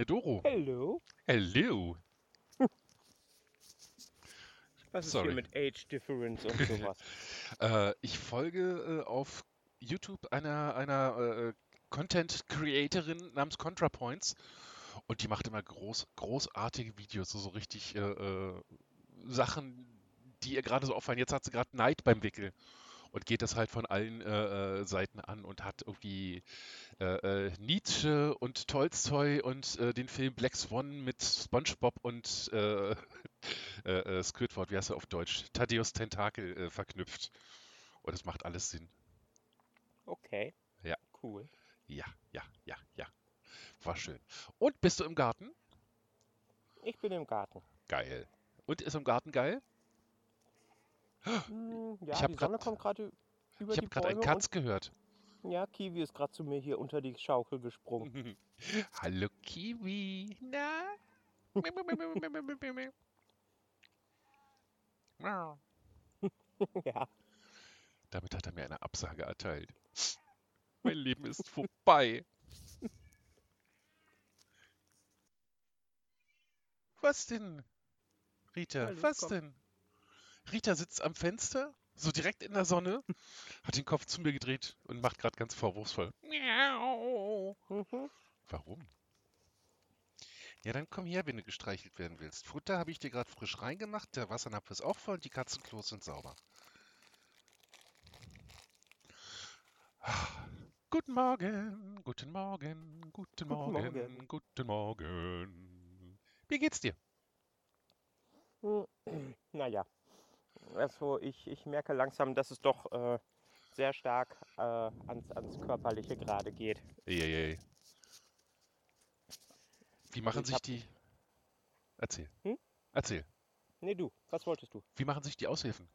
Eine Doro. Hello. Hello. Was ist Sorry. hier mit Age Difference und sowas? Äh, ich folge äh, auf YouTube einer, einer äh, Content Creatorin namens ContraPoints und die macht immer groß, großartige Videos, so, so richtig äh, äh, Sachen, die ihr gerade so auffallen. Jetzt hat sie gerade Neid beim Wickel und geht das halt von allen äh, äh, Seiten an und hat irgendwie äh, äh, Nietzsche und Tolstoi und äh, den Film Black Swan mit SpongeBob und äh, Squidward, wie heißt er auf Deutsch? Thaddeus Tentakel verknüpft. Und es macht alles Sinn. Okay. Ja. Cool. Ja, ja, ja, ja. War schön. Und bist du im Garten? Ich bin im Garten. Geil. Und ist im Garten geil? Hm, ja, Ich hab die Sonne grad- kommt gerade über Ich die habe gerade einen Katz gehört. ja, Kiwi ist gerade zu mir hier unter die Schaukel gesprungen. Hallo Kiwi. Na? Ja. Damit hat er mir eine Absage erteilt. Mein Leben ist vorbei. Was denn? Rita, Hallo, was komm. denn? Rita sitzt am Fenster, so direkt in der Sonne, hat den Kopf zu mir gedreht und macht gerade ganz vorwurfsvoll. Miau. Warum? Ja, dann komm her, wenn du gestreichelt werden willst. Futter habe ich dir gerade frisch reingemacht, der Wassernapf ist auch voll und die Katzenklos sind sauber. Guten Morgen, guten Morgen, guten Morgen, Morgen. guten Morgen. Wie geht's dir? Hm, Naja. Also ich, ich merke langsam, dass es doch äh, sehr stark äh, ans, ans Körperliche gerade geht. Eieiei. Wie machen ich sich die... Erzähl. Hm? Erzähl. Nee, du, was wolltest du? Wie machen sich die Aushilfen?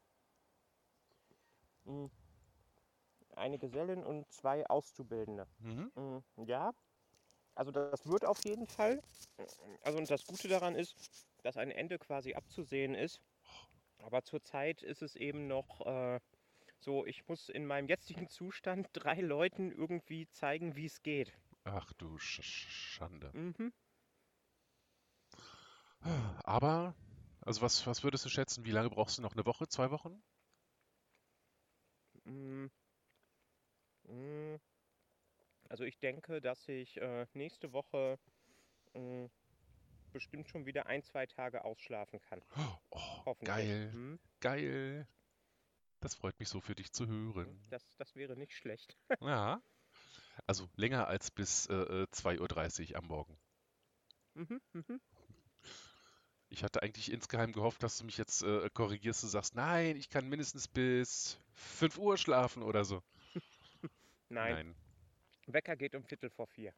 Hm. Eine Gesellin und zwei Auszubildende. Mhm. Mm, Ja, also das wird auf jeden Fall. Also und das Gute daran ist, dass ein Ende quasi abzusehen ist. Aber zurzeit ist es eben noch äh, so, ich muss in meinem jetzigen Zustand drei Leuten irgendwie zeigen, wie es geht. Ach du Sch Sch- Schande. Mhm. Aber, also was, was würdest du schätzen? Wie lange brauchst du noch? Eine Woche? Zwei Wochen? Mm. Mm. Also ich denke, dass ich äh, nächste Woche mm, bestimmt schon wieder ein, zwei Tage ausschlafen kann. Oh, geil, Hm? geil. Das freut mich so für dich zu hören. Das, das wäre nicht schlecht. Ja. Also länger als bis äh, äh, 2.30 Uhr am Morgen. Mhm, mhm. Ich hatte eigentlich insgeheim gehofft, dass du mich jetzt äh, korrigierst und sagst, nein, ich kann mindestens bis 5 Uhr schlafen oder so. Nein, Wecker geht um Viertel vor vier.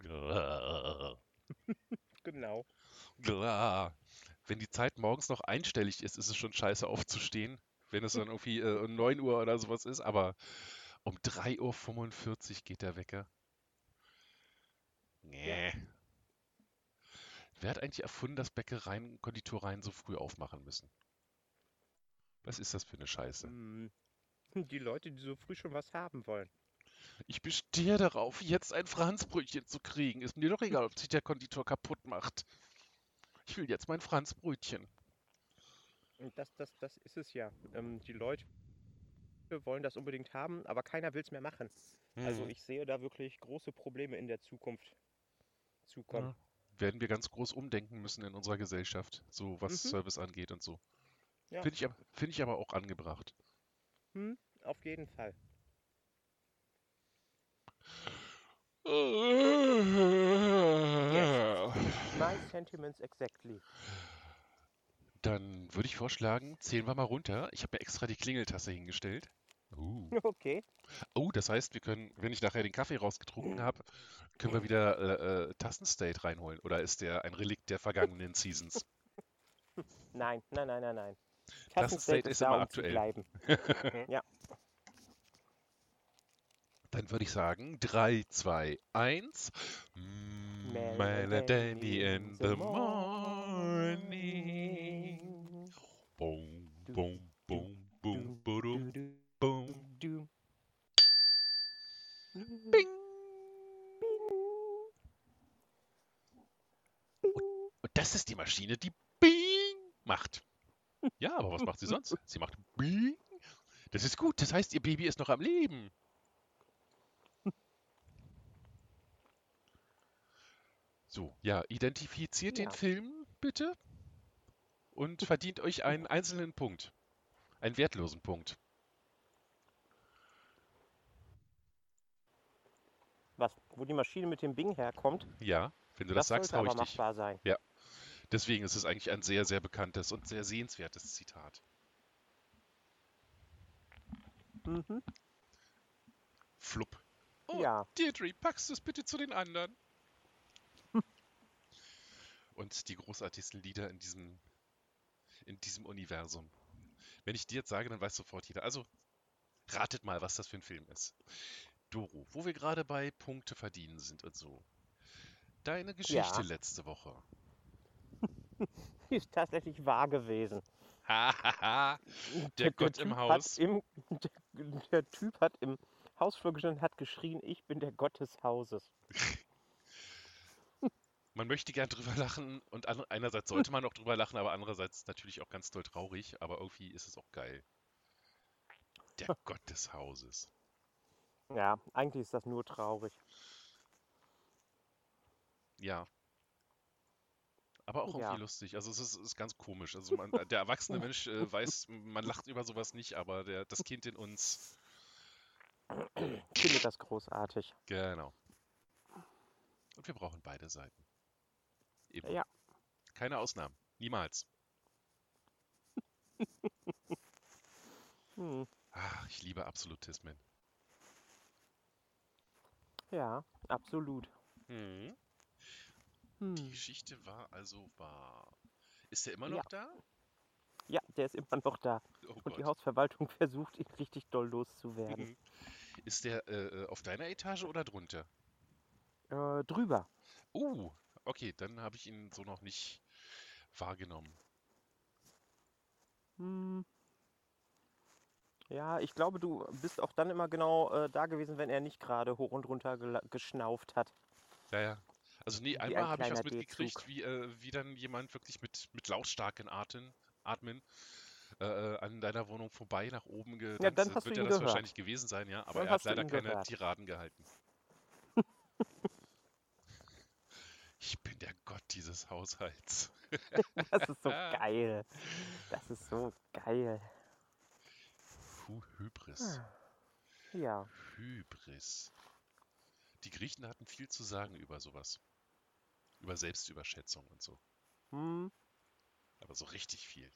Genau. Klar. Wenn die Zeit morgens noch einstellig ist, ist es schon scheiße aufzustehen. Wenn es dann irgendwie äh, um 9 Uhr oder sowas ist, aber um 3.45 Uhr geht der Wecker. Nee. Wer hat eigentlich erfunden, dass Bäckereien und Konditoreien so früh aufmachen müssen? Was ist das für eine Scheiße? Mm, Die Leute, die so früh schon was haben wollen. Ich bestehe darauf, jetzt ein Franzbrötchen zu kriegen. Ist mir doch egal, ob sich der Konditor kaputt macht. Ich will jetzt mein Franzbrötchen. Und das, das, das ist es ja. Ähm, die Leute wollen das unbedingt haben, aber keiner will es mehr machen. Also Hm. ich sehe da wirklich große Probleme in der Zukunft zukommen. werden wir ganz groß umdenken müssen in unserer Gesellschaft, so was Mhm. Service angeht und so. Ja, Finde ich, find ich aber auch angebracht. hm, auf jeden Fall. My sentiments exactly. Dann würde ich vorschlagen, zählen wir mal runter. Ich habe mir extra die Klingeltasse hingestellt. Uh. Okay. Oh, das heißt, wir können, wenn ich nachher den Kaffee rausgetrunken habe, können wir wieder äh, äh, Tassenstate reinholen. Oder ist der ein Relikt der vergangenen Seasons? Nein, nein, nein, nein, nein. Tassenstate ist immer aktuell. Zu bleiben. Ja. Dann würde ich sagen, 3, 2, 1. Melody in the morning. Boom, boom, boom, boom, boom, boom. Bing. Das ist die Maschine, die Bing macht. Ja, aber was macht sie sonst? Sie macht Bing. Das ist gut, das heißt, ihr Baby ist noch am Leben. So, ja, identifiziert den Ja. Film bitte und verdient euch einen einzelnen Punkt. Einen wertlosen Punkt. Was, wo die Maschine mit dem Bing herkommt, Ja, wenn du das, das sagst, hau aber ich dich. machbar sein. Deswegen ist es eigentlich ein sehr, sehr bekanntes und sehr sehenswertes Zitat. Mhm. Flupp. Oh, Ja. Deirdre, packst du es bitte zu den anderen? Und die großartigsten Lieder in diesem, in diesem Universum. Wenn ich dir jetzt sage, dann weiß sofort jeder. Also, ratet mal, was das für ein Film ist. Doro, wo wir gerade bei Punkte verdienen sind und so. Deine Geschichte Ja. letzte Woche. Die ist tatsächlich wahr gewesen. Hahaha. Der Gott im Typ Haus. Im, der, der Typ hat im Hausflur gestanden und hat geschrien, ich bin der Gott des Hauses. Man möchte gern drüber lachen und einerseits sollte man auch drüber lachen, aber andererseits natürlich auch ganz doll traurig, aber irgendwie ist es auch geil. Der Gott des Hauses. Ja, eigentlich ist das nur traurig. Ja. Aber auch irgendwie Ja. lustig. Also es ist, ist ganz komisch. Also man, der erwachsene Mensch äh, weiß, man lacht über sowas nicht, aber der, das Kind in uns, Ich finde das großartig. genau. Und wir brauchen beide Seiten. Immer. Ja. Keine Ausnahmen. Niemals. Hm. Ach, ich liebe Absolutismen. Ja, absolut. Hm. Die Hm. Geschichte war also wahr. Ist er immer Ja. noch da? Ja, der ist immer noch da. Oh Und die Gott. Hausverwaltung versucht, ihn richtig doll loszuwerden. Ist der äh, äh, auf deiner Etage oder drunter? Äh, drüber. Uh, okay, dann habe ich ihn so noch nicht wahrgenommen. Hm. Ja, ich glaube, du bist auch dann immer genau äh, da gewesen, wenn er nicht gerade hoch und runter geschnauft hat. Ja, ja. Also nee, einmal ein habe ich was mitgekriegt, wie, äh, wie dann jemand wirklich mit, mit lautstarken Atmen, Atmen äh, äh, an deiner Wohnung vorbei nach oben getanzt Ja, dann hast Wird du ja das gehört. wahrscheinlich gewesen sein, ja. Aber Dann er hat leider keine gehört. Tiraden gehalten. Ich bin der Gott dieses Haushalts. Das ist so geil. Das ist so geil. Puh, Hybris. Ah. Ja, Hybris. Die Griechen hatten viel zu sagen über sowas. Über Selbstüberschätzung und so. hm. Aber so richtig viel.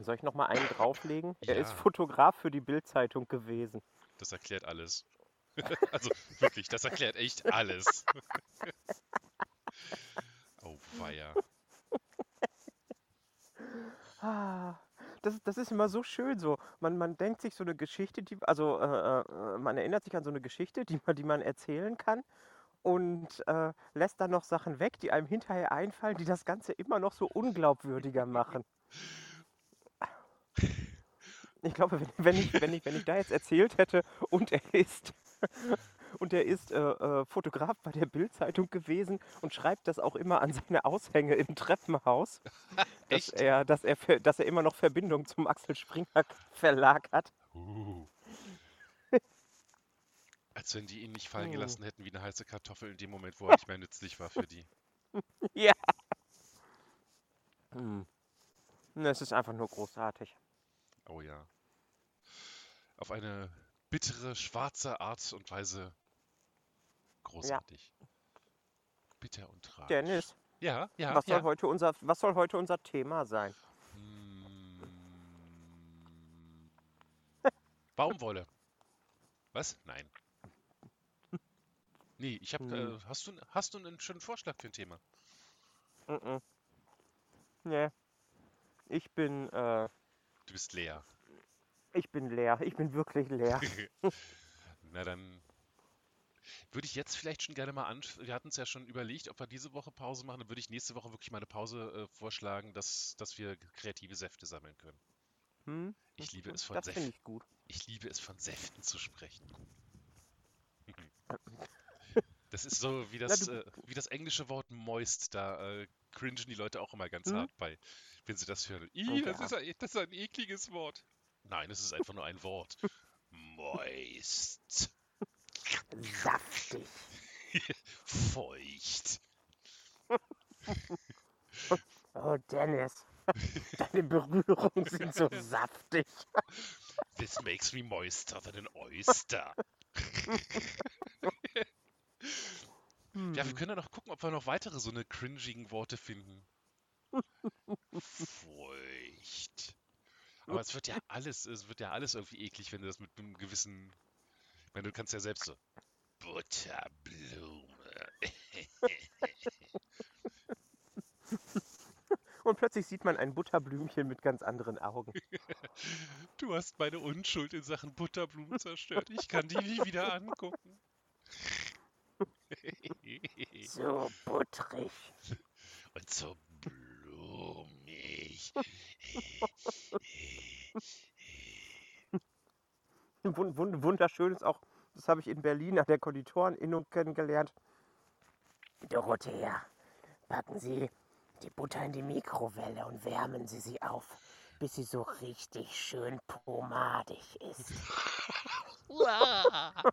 Soll ich noch mal einen drauflegen? Er ist Ja. Fotograf für die Bild-Zeitung gewesen. Das erklärt alles. Also wirklich, das erklärt echt alles. Weia. Ah, das, das ist immer so schön so. Man, man denkt sich so eine Geschichte, die, also äh, äh, man erinnert sich an so eine Geschichte, die man, die man erzählen kann und äh, lässt dann noch Sachen weg, die einem hinterher einfallen, die das Ganze immer noch so unglaubwürdiger machen. Ich glaube, wenn, wenn, ich, wenn, ich, wenn ich da jetzt erzählt hätte und er ist und er ist äh, äh, Fotograf bei der Bild-Zeitung gewesen und schreibt das auch immer an seine Aushänge im Treppenhaus, dass Echt? er, dass er, dass er immer noch Verbindung zum Axel Springer Verlag hat. Uh. Als wenn die ihn nicht fallen Hm. gelassen hätten wie eine heiße Kartoffel in dem Moment, wo er nicht mehr nützlich war für die. Ja. Hm. Es ist einfach nur großartig. Oh ja. Auf eine bittere, schwarze Art und Weise großartig. Bitter und tragisch. Dennis, Ja, ja, was, ja. soll heute unser, was soll heute unser Thema sein? Mm. Baumwolle. Was? Nein. Nee, ich habe. Hm. Äh, hast, du, hast du einen schönen Vorschlag für ein Thema? Mhm. Nee. Ich bin, äh, Du bist leer. Ich bin leer. Ich bin wirklich leer. Na dann würde ich jetzt vielleicht schon gerne mal an. Wir hatten es ja schon überlegt, ob wir diese Woche Pause machen. Dann würde ich nächste Woche wirklich mal eine Pause äh, vorschlagen, dass, dass wir kreative Säfte sammeln können. Hm? Ich liebe es von Säften. ich gut. Ich liebe es von Säften zu sprechen. Das ist so wie das, äh, wie das englische Wort moist. Da äh, cringen die Leute auch immer ganz Hm? hart bei, wenn sie das hören. Ih, Oh das, ja. ist ein, das ist ein ekliges Wort. Nein, es ist einfach nur ein Wort. Moist. Saftig. Feucht. Oh, Dennis. Deine Berührungen sind so saftig. This makes me moister than an oyster. Ja, wir Hm. können ja noch gucken, ob wir noch weitere so eine cringigen Worte finden. Feucht. Aber es wird ja alles, es wird ja alles irgendwie eklig, wenn du das mit einem gewissen, ich meine, du kannst ja selbst so Butterblume. Und plötzlich sieht man ein Butterblümchen mit ganz anderen Augen. Du hast meine Unschuld in Sachen Butterblumen zerstört. Ich kann die nie wieder angucken. So butterig. Und so Wund, wund, wunderschön ist auch, das habe ich in Berlin an der Konditoreninnung kennengelernt. Dorothea, packen Sie die Butter in die Mikrowelle und wärmen Sie sie auf, bis sie so richtig schön pomadig ist.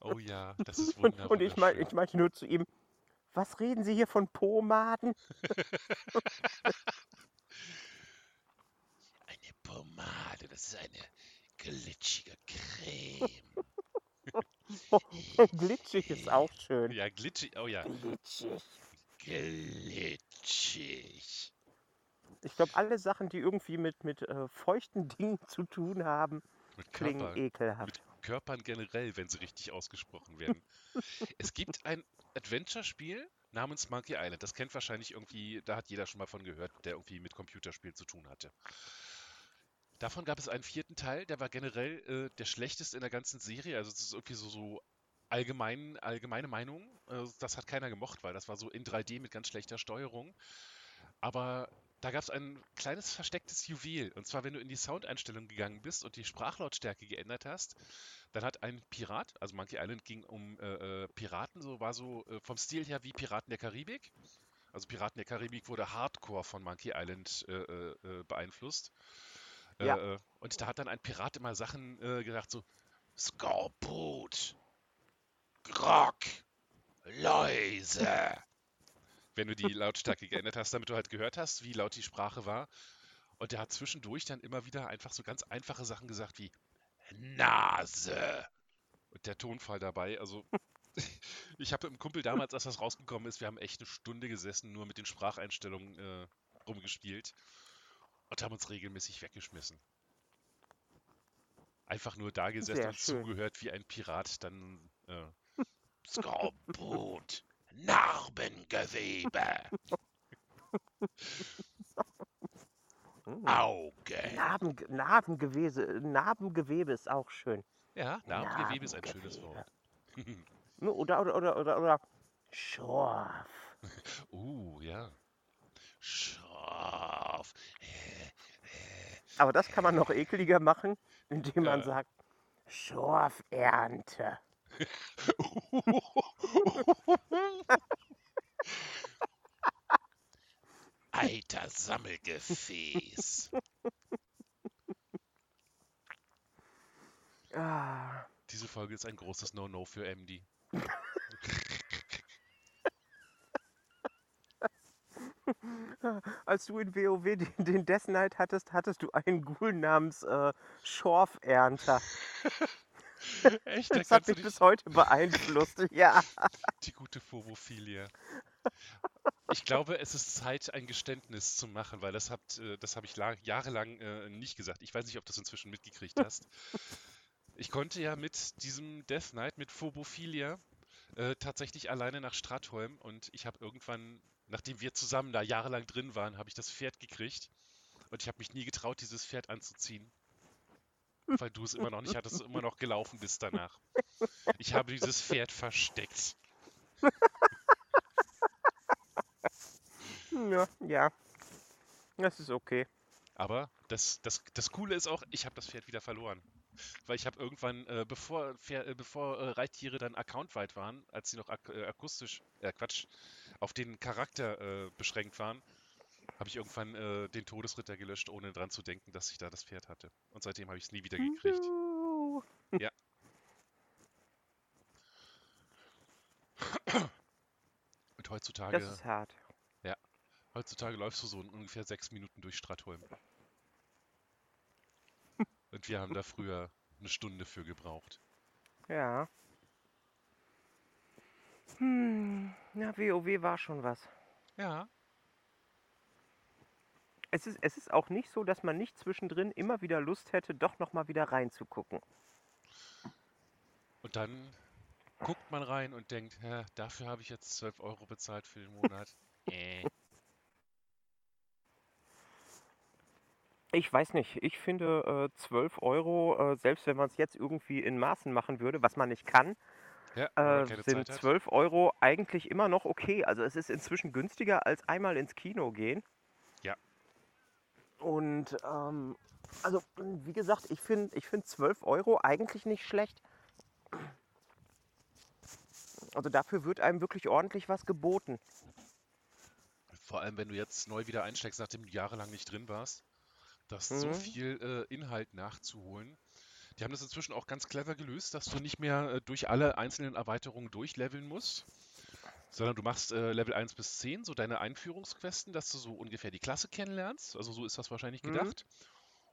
Oh ja, das ist Und, wunderbar. und ich, mein, ich meinte nur zu ihm, was reden Sie hier von Pomaden? Eine Pomade, das ist eine glitschige Creme. Glitschig ist auch schön. Ja, glitschig, oh ja, Glitschig. glitschig. Ich glaube, alle Sachen, die irgendwie mit, mit äh, feuchten Dingen zu tun haben, Mit klingen Körper, ekelhaft. Körpern generell, wenn sie richtig ausgesprochen werden. es gibt ein Adventure-Spiel namens Monkey Island. Das kennt wahrscheinlich irgendwie, da hat jeder schon mal von gehört, der irgendwie mit Computerspielen zu tun hatte. Davon gab es einen vierten Teil, der war generell äh, der schlechteste in der ganzen Serie. Also es ist irgendwie so, so allgemein, allgemeine Meinung. Äh, das hat keiner gemocht, weil das war so in 3D mit ganz schlechter Steuerung. Aber da gab es ein kleines verstecktes Juwel. Und zwar, wenn du in die Soundeinstellung gegangen bist und die Sprachlautstärke geändert hast, dann hat ein Pirat, also Monkey Island ging um äh, äh, Piraten, so war so äh, vom Stil her wie Piraten der Karibik. Also Piraten der Karibik wurde Hardcore von Monkey Island äh, äh, äh, beeinflusst. Ja. und da hat dann ein Pirat immer Sachen gesagt, so Skorbut, Grog, Läuse. Wenn du die Lautstärke geändert hast, damit du halt gehört hast, wie laut die Sprache war. Und der hat zwischendurch dann immer wieder einfach so ganz einfache Sachen gesagt wie Nase. Und der Tonfall dabei, also ich habe mit einem Kumpel damals, als das rausgekommen ist, wir haben echt eine Stunde gesessen, nur mit den Spracheinstellungen äh, rumgespielt und haben uns regelmäßig weggeschmissen. Einfach nur da gesessen Sehr und schön. zugehört, wie ein Pirat dann äh, Skorbut, Narbengewebe, Hm. Augen. Narben, Narbengewebe, Narbengewebe ist auch schön. Ja, Narbengewebe ist ein schönes. Wort. Ne, Oder, oder, oder, oder, oder Schorf. Uh, ja. Scharf. Aber das kann man noch ekliger machen, indem man Ja. sagt Schorfernte. Alter Sammelgefäß. Ah, Diese Folge ist ein großes No-No für MD. als du in WoW den, den Death Knight hattest, hattest du einen Ghoul namens äh, Schorfernter. Echt? Da Das hat mich dich, bis heute beeinflusst. Ja. die gute Phobophilie. Ich glaube, es ist Zeit, ein Geständnis zu machen, weil das habt, äh, das habe ich la- jahrelang äh, nicht gesagt. Ich weiß nicht, ob du das inzwischen mitgekriegt hast. Ich konnte ja mit diesem Death Knight, mit Phobophilia, äh, tatsächlich alleine nach Stratholm und ich habe irgendwann, nachdem wir zusammen da jahrelang drin waren, habe ich das Pferd gekriegt und ich habe mich nie getraut, dieses Pferd anzuziehen. Weil du es immer noch nicht hattest, und immer noch gelaufen bist danach. Ich habe dieses Pferd versteckt. Ja, ja. Das ist okay. Aber das, das, das Coole ist auch, ich habe das Pferd wieder verloren. Weil ich habe irgendwann, äh, bevor, Pfer- äh, bevor äh, Reittiere dann accountweit waren, als sie noch ak äh, akustisch, äh, Quatsch, auf den Charakter äh, beschränkt waren, habe ich irgendwann äh, den Todesritter gelöscht, ohne dran zu denken, dass ich da das Pferd hatte. Und seitdem habe ich es nie wieder gekriegt. Juhu. Und heutzutage, Das ist hart. heutzutage läufst du so in ungefähr sechs Minuten durch Stratholm. Und wir haben da früher eine Stunde für gebraucht. Ja. Hm, na, WoW war schon was. Ja. Es ist, es ist auch nicht so, dass man nicht zwischendrin immer wieder Lust hätte, doch nochmal wieder reinzugucken. Und dann guckt man rein und denkt, dafür habe ich jetzt 12 Euro bezahlt für den Monat. äh. Ich weiß nicht, ich finde äh, 12 Euro, äh, selbst wenn man es jetzt irgendwie in Maßen machen würde, was man nicht kann, Ja, äh, sind Zeit hat. 12 Euro eigentlich immer noch okay. Also es ist inzwischen günstiger als einmal ins Kino gehen. Und ähm, also wie gesagt, ich finde ich find 12 Euro eigentlich nicht schlecht. Also dafür wird einem wirklich ordentlich was geboten. Vor allem, wenn du jetzt neu wieder einsteigst, nachdem du jahrelang nicht drin warst. Du hast so Mhm. viel äh, Inhalt nachzuholen. Die haben das inzwischen auch ganz clever gelöst, dass du nicht mehr äh, durch alle einzelnen Erweiterungen durchleveln musst, sondern du machst äh, Level 1 bis 10, so deine Einführungsquesten, dass du so ungefähr die Klasse kennenlernst. Also so ist das wahrscheinlich Mhm. gedacht.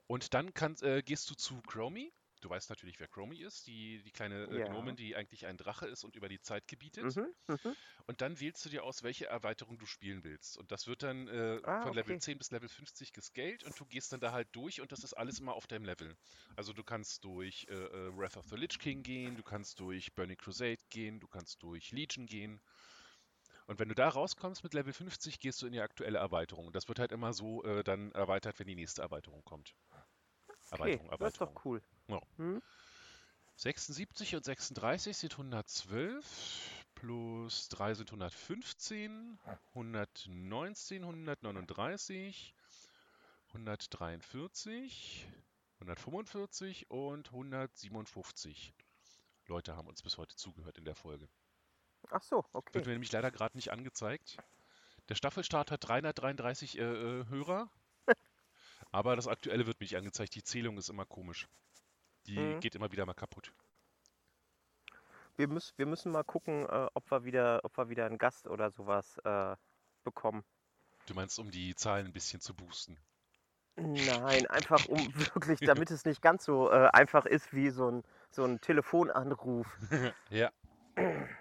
Und dann kannst, äh, gehst du zu Chromie. Du weißt natürlich, wer Chromie ist, die, die kleine äh, Ja. Gnomin, die eigentlich ein Drache ist und über die Zeit gebietet. Mhm, mhm. Und dann wählst du dir aus, welche Erweiterung du spielen willst. Und das wird dann äh, Ah, von Level okay. 10 bis Level 50 gescaled und du gehst dann da halt durch und das ist alles immer auf deinem Level. Also du kannst durch äh, äh, Wrath of the Lich King gehen, du kannst durch Burning Crusade gehen, du kannst durch Legion gehen. Und wenn du da rauskommst mit Level 50, gehst du in die aktuelle Erweiterung. Und das wird halt immer so äh, dann erweitert, wenn die nächste Erweiterung kommt. Okay, Erweiterung, das ist Erweiterung. doch cool. Ja. Hm? 76 und 36 sind 112, plus 3 sind 115, 119, 139, 143, 145 und 157 Leute haben uns bis heute zugehört in der Folge. Ach so, Wird okay. mir nämlich leider gerade nicht angezeigt. Der Staffelstart hat 333 äh, äh, Hörer, aber das aktuelle wird mir nicht angezeigt. Die Zählung ist immer komisch. Die Mhm. geht immer wieder mal kaputt. Wir, müssen, wir müssen mal gucken, äh, ob, wir wieder, ob wir wieder einen Gast oder sowas äh, bekommen. Du meinst, um die Zahlen ein bisschen zu boosten? Nein, einfach um wirklich, damit es nicht ganz so äh, einfach ist wie so ein, so ein Telefonanruf. Ja.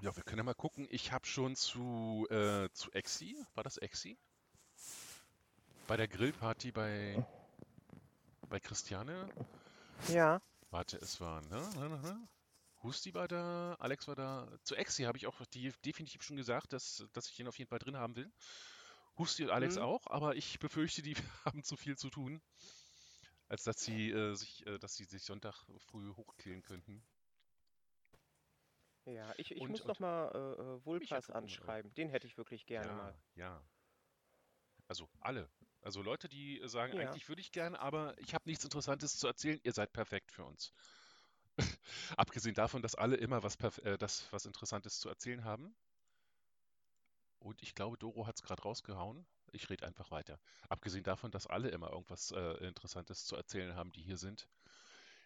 Ja, wir können ja mal gucken. Ich habe schon zu, äh, zu Exi, war das Exi? Bei der Grillparty bei, bei Christiane. Ja, Warte, es war, ne, ne, ne, ne? Husti war da, Alex war da. Zu Exi habe ich auch die, definitiv schon gesagt, dass, dass ich den auf jeden Fall drin haben will. Husti und Alex Mhm. auch, aber ich befürchte, die haben zu viel zu tun, als dass sie, äh, sich, äh, dass sie sich Sonntag früh hochkillen könnten. Ja. Ich, ich Und- muss und noch mal äh, äh, Vulpas aber- anschreiben. Den hätte ich wirklich gerne ja, mal. ja. Also alle. Also Leute, die äh, sagen, Ja. eigentlich würde ich gern, aber ich habe nichts Interessantes zu erzählen, ihr seid perfekt für uns. Abgesehen davon, dass alle immer was, äh, das, was Interessantes zu erzählen haben. Und ich glaube, Doro hat es gerade rausgehauen. Ich rede einfach weiter. Abgesehen davon, dass alle immer irgendwas äh, Interessantes zu erzählen haben, die hier sind.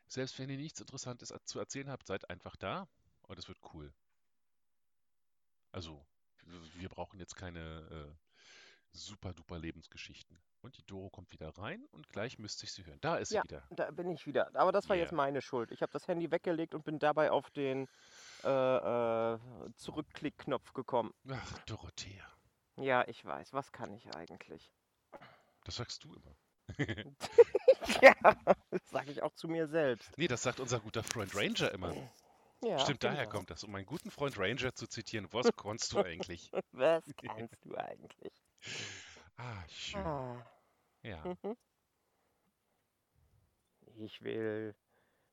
Selbst wenn ihr nichts Interessantes äh, zu erzählen habt, seid einfach da und es wird cool. Also, wir brauchen jetzt keine äh, super duper Lebensgeschichten. Und die Doro kommt wieder rein und gleich müsste ich sie hören. Da ist sie Ja. wieder. Da bin ich wieder. Aber das war jetzt Yeah. meine Schuld. Ich habe das Handy weggelegt und bin dabei auf den äh, äh, Zurückklickknopf gekommen. Ach, Dorothea. Ja, ich weiß. Was kann ich eigentlich? Das sagst du immer. ja, das sage ich auch zu mir selbst. Nee, das sagt unser guter Freund Ranger immer. Ja, Stimmt, daher genau. kommt das. Um meinen guten Freund Ranger zu zitieren, was kannst du eigentlich? Was kannst du eigentlich? Ah, schön. Ah. Ja. Mhm. Ich will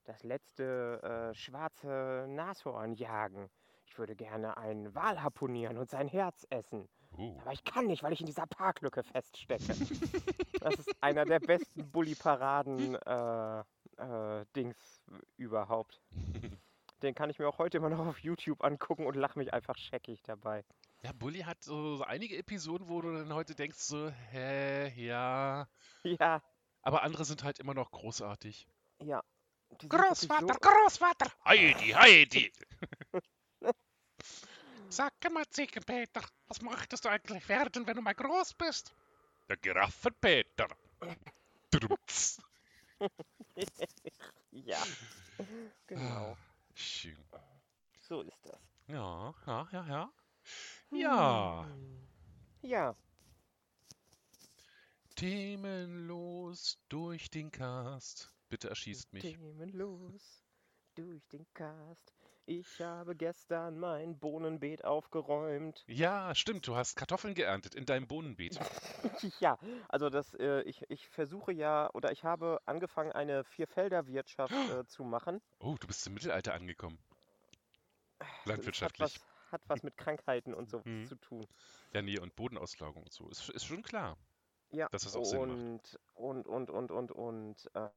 das letzte äh, schwarze Nashorn jagen. Ich würde gerne einen Wal harpunieren und sein Herz essen. Uh. Aber ich kann nicht, weil ich in dieser Parklücke feststecke. das ist einer der besten Bully-Paraden-Dings überhaupt. Den kann ich mir auch heute immer noch auf YouTube angucken und lache mich einfach scheckig dabei. Ja, Bully hat so, so einige Episoden, wo du dann heute denkst so, hä, ja. Ja, Aber andere sind halt immer noch großartig. ja. Großvater, so- Großvater! Heidi, Heidi! Sag mal, Ziegenpeter, was möchtest du eigentlich werden, wenn du mal groß bist? Der Giraffenpeter. Ja, genau. Schön. So ist das. Ja, ja, ja, ja. Ja, Hm. Ja, themenlos durch den Cast. Bitte erschießt mich. Themen los durch den Cast. Ich habe gestern mein Bohnenbeet aufgeräumt. Ja, stimmt, du hast Kartoffeln geerntet in deinem Bohnenbeet. Ja, also das, äh, ich, ich versuche ja, oder ich habe angefangen, eine Vierfelderwirtschaft äh, zu machen. Oh, du bist im Mittelalter angekommen. Das Landwirtschaftlich. Hat was, hat was mit Krankheiten und so Mhm. zu tun. Ja, nee, und Bodenauslagung und so. Ist, ist schon klar. Ja, Dass das auch Sinn macht. und, und, und, und, und, und, äh,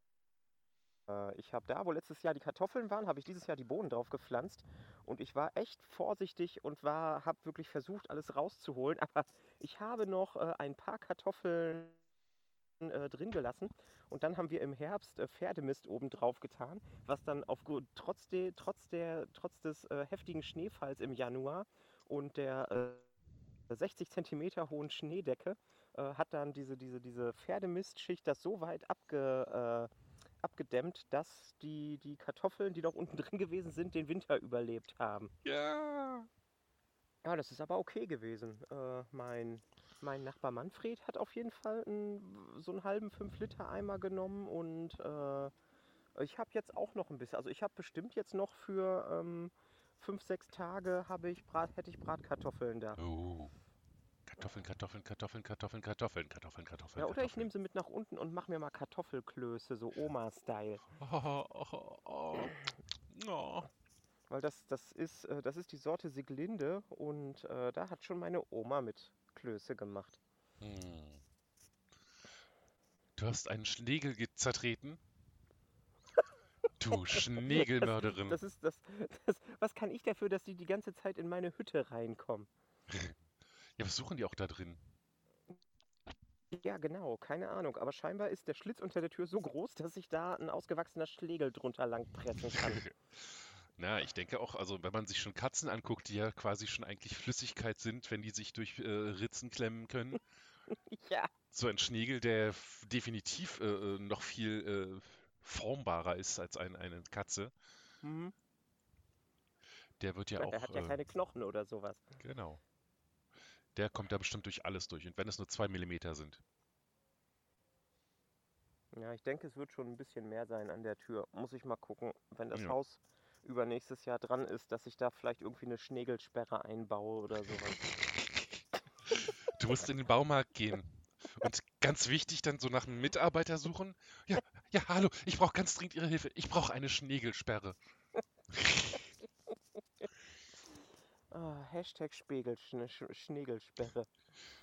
ich habe da, wo letztes Jahr die Kartoffeln waren, habe ich dieses Jahr die Bohnen drauf gepflanzt. Und ich war echt vorsichtig und war, habe wirklich versucht, alles rauszuholen. Aber ich habe noch äh, ein paar Kartoffeln äh, drin gelassen. Und dann haben wir im Herbst äh, Pferdemist oben drauf getan, was dann auf, trotz, de, trotz, der, trotz des äh, heftigen Schneefalls im Januar und der äh, 60 Zentimeter hohen Schneedecke äh, hat dann diese, diese, diese Pferdemistschicht das so weit abge, äh, abgedämmt, dass die, die Kartoffeln, die noch unten drin gewesen sind, den Winter überlebt haben. Ja. Ja, das ist aber okay gewesen. Äh, mein, mein Nachbar Manfred hat auf jeden Fall einen, so einen halben 5-Liter-Eimer genommen und äh, ich habe jetzt auch noch ein bisschen. Also ich habe bestimmt jetzt noch für ähm, 5, 6 Tage habe ich Brat, hätte ich Bratkartoffeln da. Oh. Kartoffeln, Kartoffeln, Kartoffeln, Kartoffeln, Kartoffeln, Kartoffeln, Kartoffeln. Ja, oder ich Kartoffeln. nehme sie mit nach unten und mache mir mal Kartoffelklöße, so Oma-Style. Oh, oh, oh. Oh. Weil das, das, ist, äh, das ist die Sorte Siglinde und äh, da hat schon meine Oma mit Klöße gemacht. Hm. Du hast einen Schnegel ge- zertreten? Du Schnegelmörderin. Das ist das, das. Was kann ich dafür, dass die die ganze Zeit in meine Hütte reinkommen? Ja, was suchen die auch da drin? Ja, genau, keine Ahnung. Aber scheinbar ist der Schlitz unter der Tür so groß, dass ich da ein ausgewachsener Schlegel drunter lang pressen kann. Na, ich denke auch, also wenn man sich schon Katzen anguckt, die ja quasi schon eigentlich Flüssigkeit sind, wenn die sich durch äh, Ritzen klemmen können. ja, So ein Schnegel, der definitiv äh, äh, noch viel äh, formbarer ist als ein, eine Katze, hm. der wird ja der auch. hat ja äh, keine Knochen oder sowas. Genau. Der kommt da bestimmt durch alles durch. Und wenn es nur zwei Millimeter sind. Ja, ich denke, es wird schon ein bisschen mehr sein an der Tür. Muss ich mal gucken, wenn das Ja. Haus übernächstes Jahr dran ist, dass ich da vielleicht irgendwie eine Schnegelsperre einbaue oder sowas. Du musst in den Baumarkt gehen. Und ganz wichtig, dann so nach einem Mitarbeiter suchen. Ja, ja, hallo, ich brauche ganz dringend Ihre Hilfe. Ich brauche eine Schnegelsperre. Ah, Hashtag Spiegel, Schne Sch Schnegelsperre.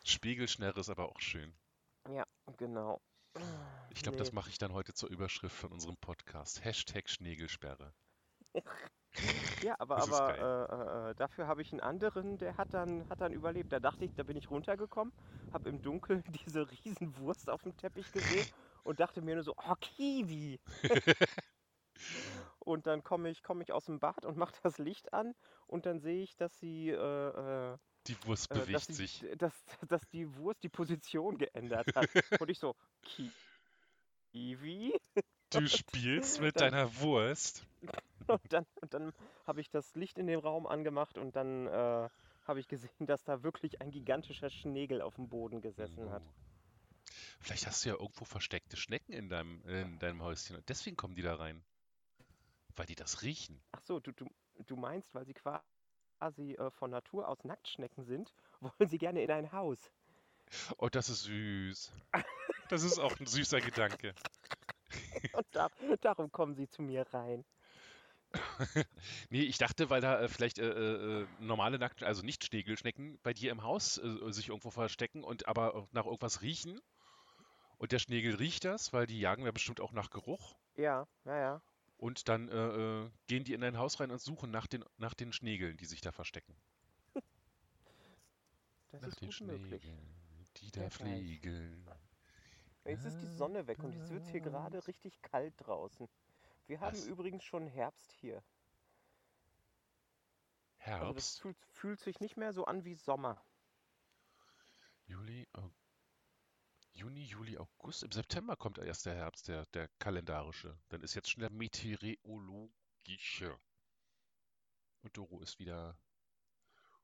Spiegelschnärre ist aber auch schön. Ja, genau. Ich glaube, das Nee. mache ich dann heute zur Überschrift von unserem Podcast. Hashtag Schnegelsperre. Ja, aber, Das aber geil. äh, äh, dafür habe ich einen anderen, der hat dann, hat dann überlebt. Da dachte ich, da bin ich runtergekommen, habe im Dunkeln diese Riesenwurst auf dem Teppich gesehen und dachte mir nur so, oh, Kiwi. Und dann komme ich, komm ich aus dem Bad und mache das Licht an und dann sehe ich, dass sie, äh, äh, Die Wurst äh, dass, bewegt sie sich. dass, dass die Wurst die Position geändert hat. und ich so, Kiwi? Du spielst mit dann- deiner Wurst. Und dann, und dann habe ich das Licht in dem Raum angemacht und dann äh, habe ich gesehen, dass da wirklich ein gigantischer Schnegel auf dem Boden gesessen hat. Oh. Vielleicht hast du ja irgendwo versteckte Schnecken in deinem, in deinem Häuschen und deswegen kommen die da rein. Weil die das riechen. Ach so, du, du, du meinst, weil sie quasi äh, von Natur aus Nacktschnecken sind, wollen sie gerne in ein Haus. Oh, das ist süß. Das ist auch ein süßer Gedanke. Und da, darum kommen sie zu mir rein. Nee, ich dachte, weil da äh, vielleicht äh, äh, normale Nackt, also nicht Schnegelschnecken bei dir im Haus äh, sich irgendwo verstecken und aber nach irgendwas riechen. Und der Schnegel riecht das, weil die jagen ja bestimmt auch nach Geruch. Ja, ja, ja. Und dann äh, äh, gehen die in dein Haus rein und suchen nach den, nach den Schnegeln, die sich da verstecken. Das nach ist den gut möglich. Schnegeln, die da fliegen. Jetzt ist die Sonne weg und jetzt wird es hier gerade richtig kalt draußen. Wir haben Was? übrigens schon Herbst hier. Also das Herbst, fühlt, fühlt sich nicht mehr so an wie Sommer. Juli, Au- Juni, Juli, August. Im September kommt erst der Herbst, der, der kalendarische. Dann ist jetzt schon der meteorologische. Und Doro ist wieder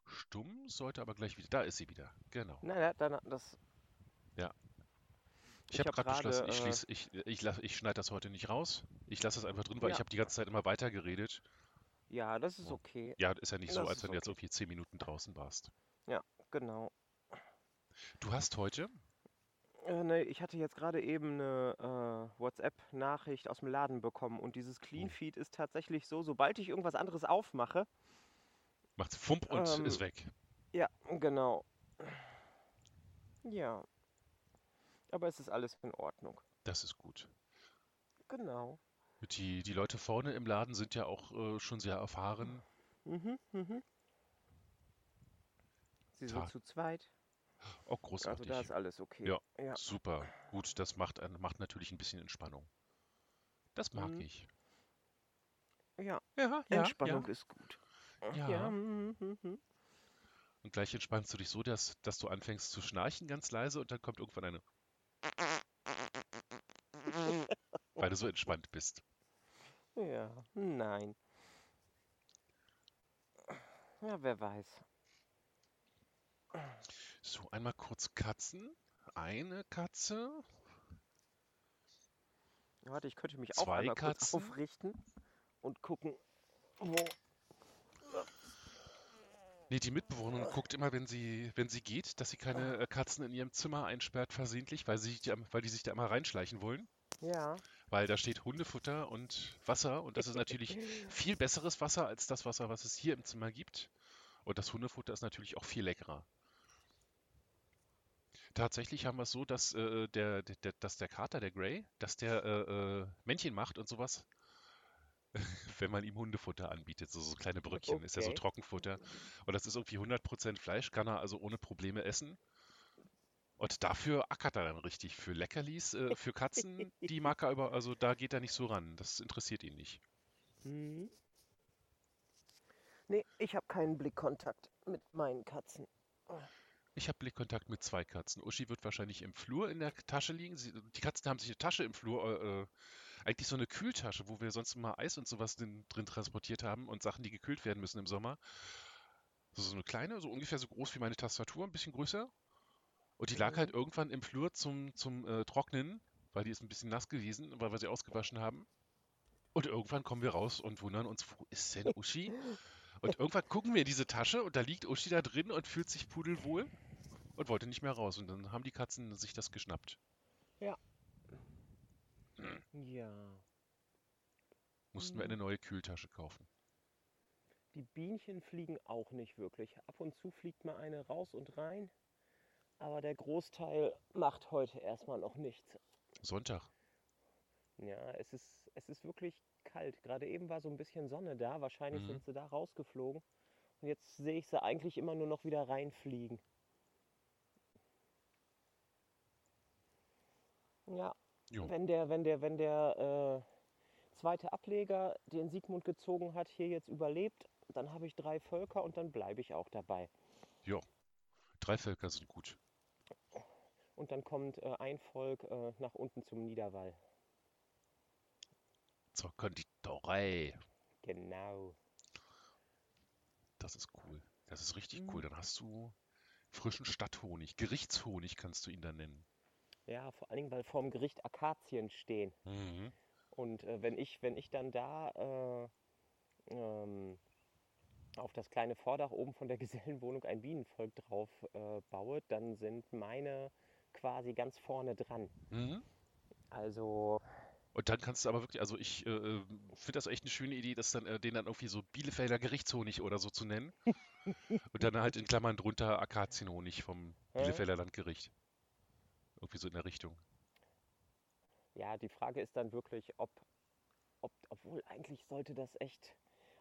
stumm, sollte aber gleich wieder. Da ist sie wieder. Genau. Naja, dann das. Ja. Ich Ich habe hab gerade beschlossen, ich, gerade, äh, schließ, ich, ich, lass- ich schneide das heute nicht raus. Ich lasse es einfach drin, weil ich Ja. habe die ganze Zeit immer weiter geredet. Ja, das ist Oh. okay. Ja, ist ja nicht so, Das als ist wenn du jetzt okay. irgendwie zehn Minuten draußen warst. Genau. Du hast heute, Äh, ne, ich hatte jetzt gerade eben eine äh, WhatsApp-Nachricht aus dem Laden bekommen und dieses Clean Oh. Feed ist tatsächlich so, sobald ich irgendwas anderes aufmache, macht's Fump und Ähm, ist weg. ja, genau. Ja. Aber es ist alles in Ordnung. Das ist gut. Genau. Die, die Leute vorne im Laden sind ja auch äh, schon sehr erfahren. Mhm, mhm. Sie sind Ta- zu zweit, Auch also großartig. da ist alles okay. Ja. Ja. Super. Gut, das macht, macht natürlich ein bisschen Entspannung. Das mag Mhm. ich. Ja, Ja, Entspannung ist gut. Ja. Ja. mhm, mhm, mhm. Und gleich entspannst du dich so, dass, dass du anfängst zu schnarchen ganz leise und dann kommt irgendwann eine, weil du so entspannt bist. Ja, nein. Ja, wer weiß. So, einmal kurz Katzen. Eine Katze. Warte, ich könnte mich auch Zwei einmal kurz Katzen? aufrichten und gucken, wo. Nee, die Mitbewohnerin guckt immer, wenn sie, wenn sie geht, dass sie keine äh, Katzen in ihrem Zimmer einsperrt versehentlich, weil sie weil die sich da immer reinschleichen wollen. Ja. Weil da steht Hundefutter und Wasser und das ist natürlich viel besseres Wasser als das Wasser, was es hier im Zimmer gibt. Und das Hundefutter ist natürlich auch viel leckerer. Tatsächlich haben wir es so, dass, äh, der, der, der- dass der Kater, der Grey, dass der äh, äh, Männchen macht und sowas, wenn man ihm Hundefutter anbietet. So, so kleine Bröckchen, ist ja so Okay. Trockenfutter. Und das ist irgendwie 100% Fleisch, kann er also ohne Probleme essen. Und dafür ackert er dann richtig. Für Leckerlis, äh, für Katzen, die mag er aber, also da geht er nicht so ran. Das interessiert ihn nicht. Mhm. Nee, ich habe keinen Blickkontakt mit meinen Katzen. Ich habe Blickkontakt mit zwei Katzen. Uschi wird wahrscheinlich im Flur in der Tasche liegen. Sie, die Katzen haben sich eine Tasche im Flur, äh, äh, eigentlich so eine Kühltasche, wo wir sonst immer Eis und sowas drin, drin transportiert haben und Sachen, die gekühlt werden müssen im Sommer. So, so eine kleine, so ungefähr so groß wie meine Tastatur, ein bisschen größer. Und die lag Mhm. halt irgendwann im Flur zum, zum äh, Trocknen, weil die ist ein bisschen nass gewesen, weil wir sie ausgewaschen haben. Und irgendwann kommen wir raus und wundern uns, wo ist denn Uschi? Und irgendwann gucken wir in diese Tasche und da liegt Uschi da drin und fühlt sich pudelwohl und wollte nicht mehr raus. Und dann haben die Katzen sich das geschnappt. Ja. Mussten wir eine neue Kühltasche kaufen. Die Bienchen fliegen auch nicht wirklich. Ab und zu fliegt mal eine raus und rein. Aber der Großteil macht heute erstmal noch nichts. Sonntag. Ja, es ist, es ist wirklich kalt. Gerade eben war so ein bisschen Sonne da. Wahrscheinlich Mhm. sind sie da rausgeflogen. Und jetzt sehe ich sie eigentlich immer nur noch wieder reinfliegen. Ja, Jo. wenn der, wenn der, wenn der äh, zweite Ableger, den Sigmund gezogen hat, hier jetzt überlebt, dann habe ich drei Völker und dann bleibe ich auch dabei. Drei Völker sind gut. Und dann kommt äh, ein Volk äh, nach unten zum Niederwall. Zur Konditorei. Genau. Das ist cool. Das ist richtig Mhm. cool. Dann hast du frischen Stadthonig. Gerichtshonig kannst du ihn dann nennen. Ja, vor allen Dingen, weil vorm Gericht Akazien stehen. Mhm. Und äh, wenn ich, wenn ich dann da äh, ähm, auf das kleine Vordach oben von der Gesellenwohnung ein Bienenvolk drauf äh, baue, dann sind meine quasi ganz vorne dran. Mhm. Also, Und dann kannst du aber wirklich, also ich äh, finde das echt eine schöne Idee, das dann, äh, den dann irgendwie so Bielefelder Gerichtshonig oder so zu nennen. Und dann halt in Klammern drunter Akazienhonig vom. Bielefelder Landgericht. Irgendwie so in der Richtung. ja, die Frage ist dann wirklich, ob, ob, obwohl eigentlich sollte das echt,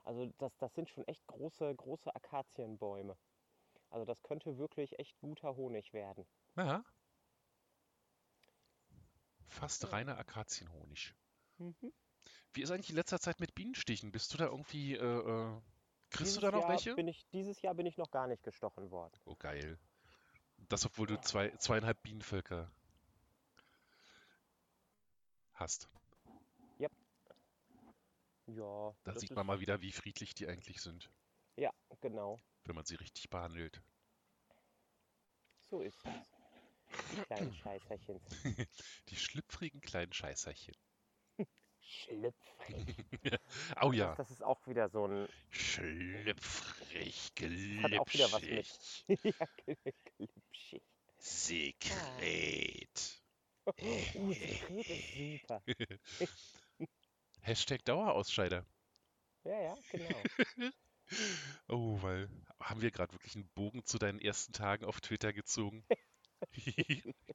also das, das sind schon echt große, große Akazienbäume. Also das könnte wirklich echt guter Honig werden. Ja. Fast Ja. reiner Akazienhonig. Mhm. Wie ist eigentlich in letzter Zeit mit Bienenstichen? Bist du da irgendwie, äh, äh, kriegst Dieses du da noch Jahr welche? Bin ich, dieses Jahr bin ich noch gar nicht gestochen worden. Oh, geil. Das, obwohl du zwei, zweieinhalb Bienenvölker hast. Ja, Da sieht man mal wieder, wie friedlich die eigentlich sind, ja, genau. wenn man sie richtig behandelt. So ist es. Die kleinen Scheißerchen. Die schlüpfrigen kleinen Scheißerchen. Schlüpfrig. Oh ja, das ist auch wieder so ein. schlüpfrig, Hat auch wieder was mit. glitschig, ja, glitschig. Sekret. Uh, Sekret ist super. Hashtag Dauerausscheider. Ja, ja, genau. Oh, weil haben wir gerade wirklich einen Bogen zu deinen ersten Tagen auf Twitter gezogen?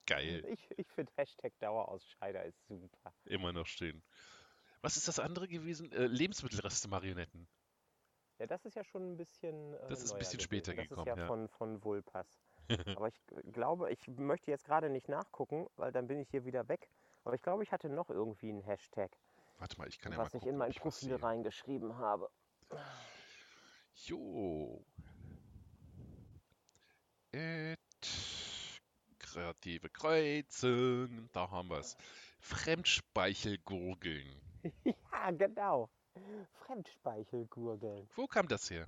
Geil, Ich, ich finde Hashtag Dauerausscheider ist super. immer noch stehen. Was ist das andere gewesen? Äh, Lebensmittelreste-Marionetten. Ja, das ist ja schon ein bisschen. Äh, Das ist ein bisschen später gewesen. gekommen, Das ist ja, ja. von, von Vulpas. Aber ich glaube, ich möchte jetzt gerade nicht nachgucken, weil dann bin ich hier wieder weg. Aber ich glaube, ich hatte noch irgendwie einen Hashtag, Warte mal, ich kann ja mal was ich in mein ich was Profil reingeschrieben habe. Jo. Et kreative Kreuzen, da haben wir es. Fremdspeichelgurgeln. Ja, genau. Fremdspeichelgurgeln. Wo kam das her?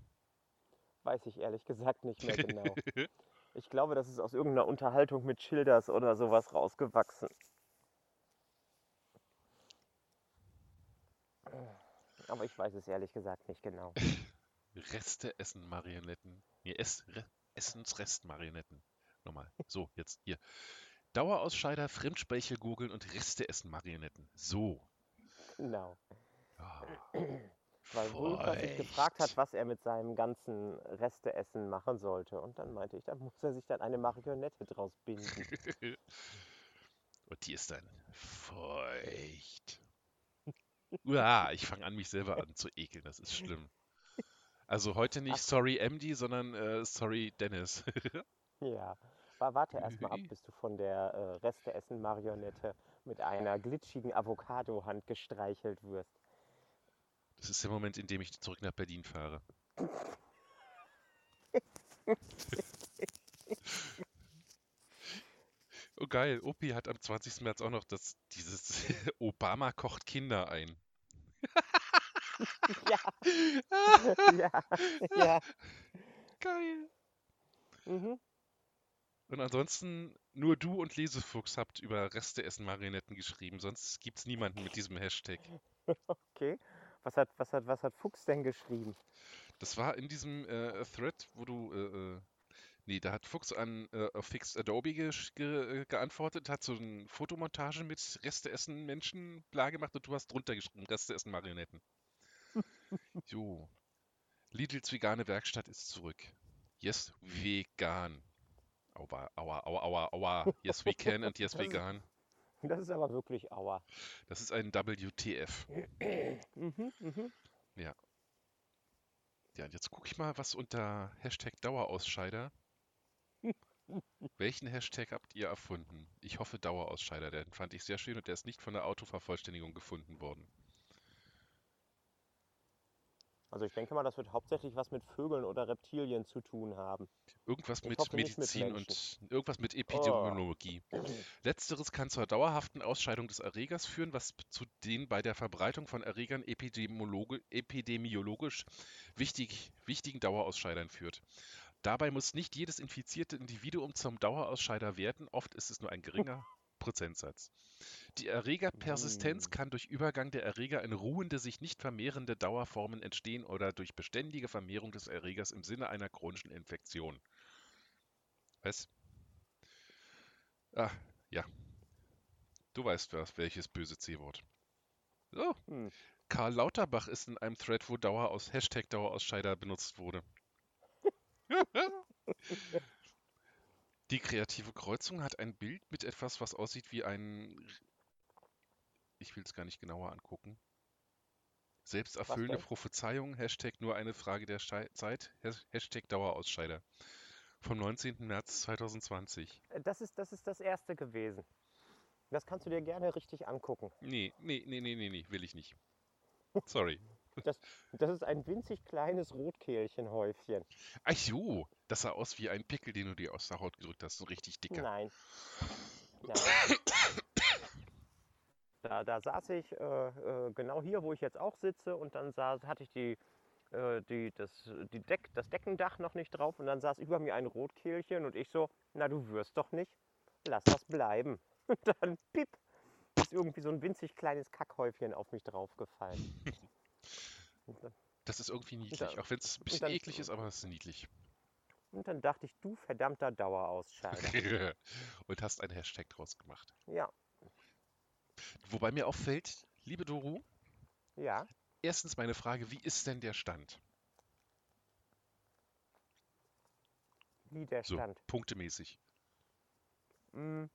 Weiß ich ehrlich gesagt nicht mehr genau. Ich glaube, das ist aus irgendeiner Unterhaltung mit Schilders oder sowas rausgewachsen. Aber ich weiß es ehrlich gesagt nicht genau. Reste essen Marionetten. Nee, Ess, Re, Essensrest-Marionetten. Nochmal. So, jetzt hier. Dauerausscheider, Fremdspeichelgurgeln und Reste essen Marionetten. So. Genau. Ah, Weil Wulfer sich gefragt hat, was er mit seinem ganzen Resteessen machen sollte. Und dann meinte ich, da muss er sich dann eine Marionette draus binden. Und die ist dann feucht. Uah, ich fange an, mich selber an zu ekeln. Das ist schlimm. Also heute nicht Ach. sorry MD, sondern äh, sorry Dennis. Ja. Aber warte erst mal ab, bis du von der äh, Resteessen-Marionette mit einer glitschigen Avocado-Hand gestreichelt wirst. Das ist der Moment, in dem ich zurück nach Berlin fahre. Oh geil, Opi hat am 20. März auch noch das, dieses Obama kocht Kinder ein. Ja, ja, ja. Geil. Mhm. Und ansonsten nur du und Lesefuchs habt über Reste essen Marionetten geschrieben, sonst gibt's niemanden mit diesem Hashtag. Okay. Was hat, was, hat, was hat Fuchs denn geschrieben? Das war in diesem äh, Thread, wo du, äh, äh, nee, da hat Fuchs an äh, Fixed Adobe gesch- ge, äh, geantwortet, hat so eine Fotomontage mit Reste essen Menschen bla gemacht und du hast drunter geschrieben, Reste essen Marionetten. Jo. Lidls vegane Werkstatt ist zurück. Yes, vegan. Aua, aua, aua, aua, aua. Yes, we can and yes, ist- vegan. Das ist aber wirklich Aua. Das ist ein WTF. Mhm, mhm. Ja, und jetzt gucke ich mal, was unter Hashtag Dauerausscheider. Welchen Hashtag habt ihr erfunden? Ich hoffe Dauerausscheider, den fand ich sehr schön und der ist nicht von der Autovervollständigung gefunden worden. Also ich denke mal, das wird hauptsächlich was mit Vögeln oder Reptilien zu tun haben. Irgendwas Ich mit mit Medizin Menschen. und irgendwas mit Epidemiologie. Letzteres kann zur dauerhaften Ausscheidung des Erregers führen, was zu den bei der Verbreitung von Erregern epidemiologisch wichtig, wichtigen Dauerausscheidern führt. Dabei muss nicht jedes infizierte Individuum zum Dauerausscheider werden, oft ist es nur ein geringer Prozentsatz. Die Erregerpersistenz Hm. kann durch Übergang der Erreger in ruhende, sich nicht vermehrende Dauerformen entstehen oder durch beständige Vermehrung des Erregers im Sinne einer chronischen Infektion. Was? Ah, ja. Du weißt was, welches böse C-Wort. So, Hm. Karl Lauterbach ist in einem Thread, wo Dauer aus Hashtag Dauerausscheider benutzt wurde. Die kreative Kreuzung hat ein Bild mit etwas, was aussieht wie ein. Ich will es gar nicht genauer angucken. Selbsterfüllende? Prophezeiung, Hashtag nur eine Frage der Schei Zeit, Has- Hashtag Dauerausscheider. Vom 19. März 2020. Äh, Das ist, das ist das erste gewesen. Das kannst du dir gerne richtig angucken. Nee, nee, nee, nee, nee, nee, will ich nicht. Sorry. Das, das ist ein winzig kleines Rotkehlchenhäufchen. Ach so, das sah aus wie ein Pickel, den du dir aus der Haut gedrückt hast, so richtig dicker. Nein. Nein. Da, da saß ich äh, äh, genau hier, wo ich jetzt auch sitze, und dann saß, hatte ich die, äh, die, das, die Deck, das Deckendach noch nicht drauf, und dann saß über mir ein Rotkehlchen, und ich so, na du wirst doch nicht, lass das bleiben. Und dann, piep, ist irgendwie so ein winzig kleines Kackhäufchen auf mich draufgefallen. Das ist irgendwie niedlich, dann- auch wenn es ein bisschen dann- eklig ist, aber es ist niedlich. Und dann dachte ich, du verdammter Dauerausscheider. Und hast einen Hashtag draus gemacht. Ja, Wobei mir auffällt, liebe Doru, ja. erstens meine Frage, wie ist denn der Stand? Wie der So, Stand. punktemäßig. Hm,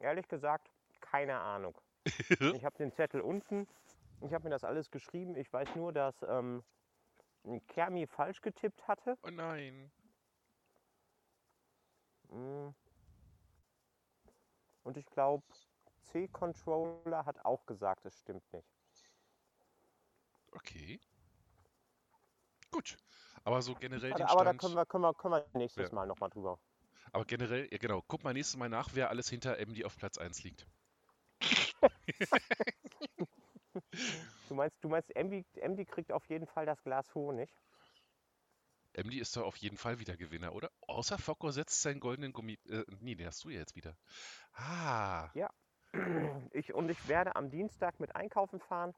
ehrlich gesagt, keine Ahnung. Ich habe den Zettel unten. Ich habe mir das alles geschrieben. Ich weiß nur, dass ähm, Kermi falsch getippt hatte. Oh nein. Hm. Und ich glaube, C-Controller hat auch gesagt, es stimmt nicht. Okay. Gut. Aber so generell Aber, aber da Stand. können wir, können wir, können wir nächstes Ja. Mal nochmal drüber. Aber generell, ja genau, guck mal nächstes Mal nach, wer alles hinter MD auf Platz 1 liegt. Du meinst, du meinst, MD, MD kriegt auf jeden Fall das Glas Honig? MD ist doch auf jeden Fall wieder Gewinner, oder? Außer Focko setzt seinen goldenen Gummi. Äh, nee, den hast du ja jetzt wieder. Ah, Ich, und ich werde am Dienstag mit einkaufen fahren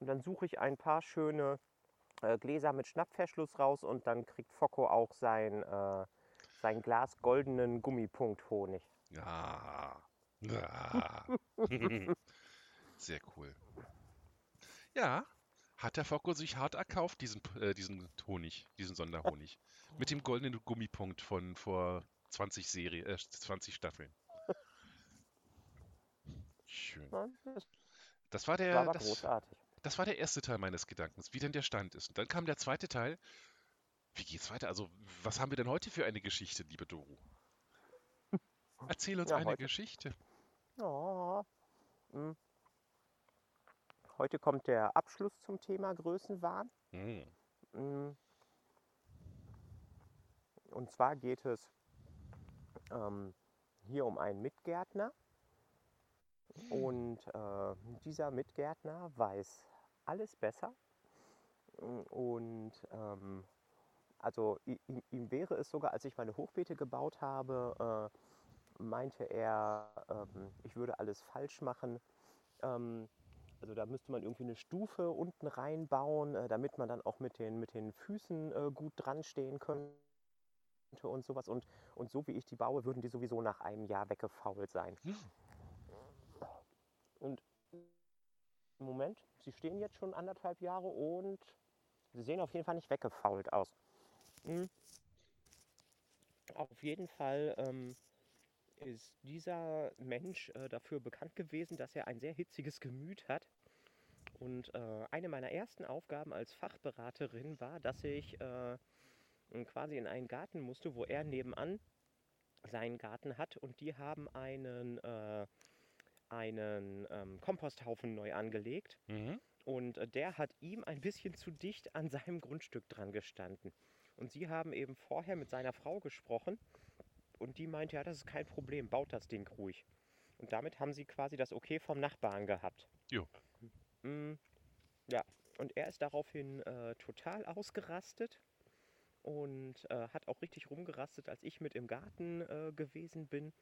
und dann suche ich ein paar schöne äh, Gläser mit Schnappverschluss raus und dann kriegt Focko auch sein, äh, sein Glas goldenen Gummipunkt Honig. ja. ja. Sehr cool. Ja, hat der Focko sich hart erkauft, diesen, äh, diesen Honig, diesen Sonderhonig. Mit dem goldenen Gummipunkt von vor 20 Serie, äh, 20 Staffeln. Schön. Das war war der, aber das, das war der erste Teil meines Gedankens, wie denn der Stand ist. Und dann kam der zweite Teil. Wie geht's weiter? Also, was haben wir denn heute für eine Geschichte, liebe Doru? Erzähl uns Ja, eine heute- Geschichte. Ja. hm. Heute kommt der Abschluss zum Thema Größenwahn. Hm. Mm. Und zwar geht es ähm, hier um einen Mitgärtner. Und äh, dieser Mitgärtner weiß alles besser. Und ähm, also ihm, ihm wäre es sogar, als ich meine Hochbeete gebaut habe, äh, meinte er, ähm, ich würde alles falsch machen. Ähm, also da müsste man irgendwie eine Stufe unten reinbauen, äh, damit man dann auch mit den, mit den Füßen äh, gut dran stehen könnte und sowas. Und, und so wie ich die baue, würden die sowieso nach einem Jahr weggefault sein. Hm. Und im Moment, sie stehen jetzt schon anderthalb Jahre und sie sehen auf jeden Fall nicht weggefault aus. Hm. Auf jeden Fall ähm, ist dieser Mensch äh, dafür bekannt gewesen, dass er ein sehr hitziges Gemüt hat. Und äh, eine meiner ersten Aufgaben als Fachberaterin war, dass ich äh, quasi in einen Garten musste, wo er nebenan seinen Garten hat und die haben einen, äh, einen ähm, Komposthaufen neu angelegt Mhm. und äh, der hat ihm ein bisschen zu dicht an seinem Grundstück dran gestanden. Und sie haben eben vorher mit seiner Frau gesprochen und die meinte, ja, das ist kein Problem, baut das Ding ruhig. Und damit haben sie quasi das Okay vom Nachbarn gehabt. Jo. Mm, ja, und er ist daraufhin äh, total ausgerastet und äh, hat auch richtig rumgerastet, als ich mit im Garten äh, gewesen bin.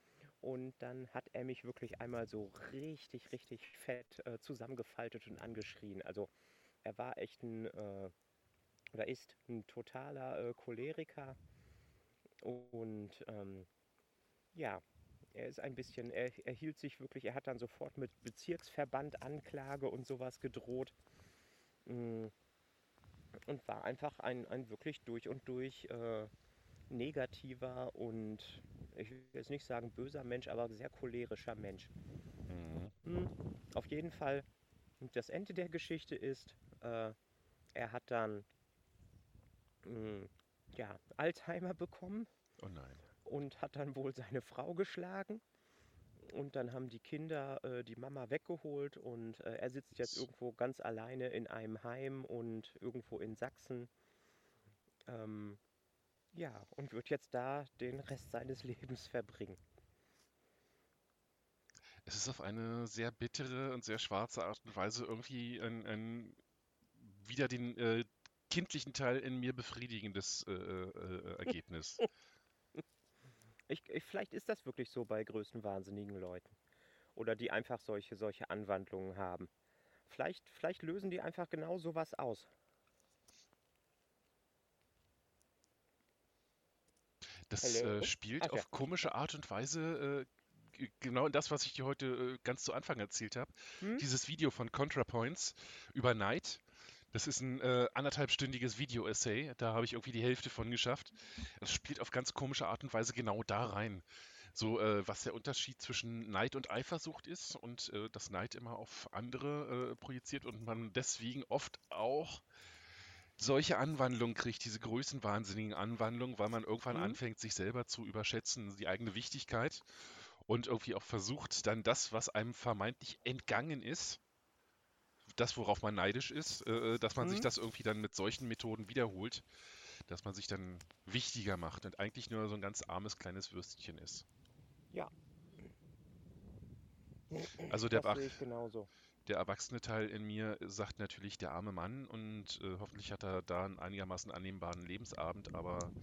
Und dann hat er mich wirklich einmal so richtig, richtig fett äh, zusammengefaltet und angeschrien. Also er war echt ein, äh, oder ist ein totaler äh, Choleriker. Und ähm, ja, er ist ein bisschen, er, er hielt sich wirklich, er hat dann sofort mit Bezirksverband Anklage und sowas gedroht. Mm, Und war einfach ein, ein wirklich durch und durch äh, negativer und ich will jetzt nicht sagen böser Mensch, aber sehr cholerischer Mensch. Mhm. Hm, Auf jeden Fall, das Ende der Geschichte ist, äh, er hat dann mh, ja, Alzheimer bekommen Oh nein. Und hat dann wohl seine Frau geschlagen. Und dann haben die Kinder äh, die Mama weggeholt und äh, er sitzt jetzt irgendwo ganz alleine in einem Heim und irgendwo in Sachsen. Ähm, ja, und wird jetzt da den Rest seines Lebens verbringen. Es ist auf eine sehr bittere und sehr schwarze Art und Weise irgendwie ein, ein wieder den äh, kindlichen Teil in mir befriedigendes äh, äh, Ergebnis. Ich, ich, vielleicht ist das wirklich so bei größten wahnsinnigen Leuten. Oder die einfach solche, solche Anwandlungen haben. Vielleicht, vielleicht lösen die einfach genau sowas aus. Das äh, spielt Ach ja. auf komische Art und Weise äh, genau in das, was ich dir heute äh, ganz zu Anfang erzählt habe. Hm? Dieses Video von ContraPoints über Night. Das ist ein äh, anderthalbstündiges Video-Essay. Da habe ich irgendwie die Hälfte von geschafft. Das spielt auf ganz komische Art und Weise genau da rein. So, äh, was der Unterschied zwischen Neid und Eifersucht ist und äh, dass Neid immer auf andere äh, projiziert und man deswegen oft auch solche Anwandlungen kriegt, diese größenwahnsinnigen Anwandlungen, weil man irgendwann Mhm. anfängt, sich selber zu überschätzen, die eigene Wichtigkeit und irgendwie auch versucht, dann das, was einem vermeintlich entgangen ist, das, worauf man neidisch ist, äh, dass man sich Mhm. das irgendwie dann mit solchen Methoden wiederholt, dass man sich dann wichtiger macht und eigentlich nur so ein ganz armes kleines Würstchen ist. Ja, Also der, das der erwachsene Teil in mir sagt natürlich der arme Mann und äh, hoffentlich hat er da einen einigermaßen annehmbaren Lebensabend, aber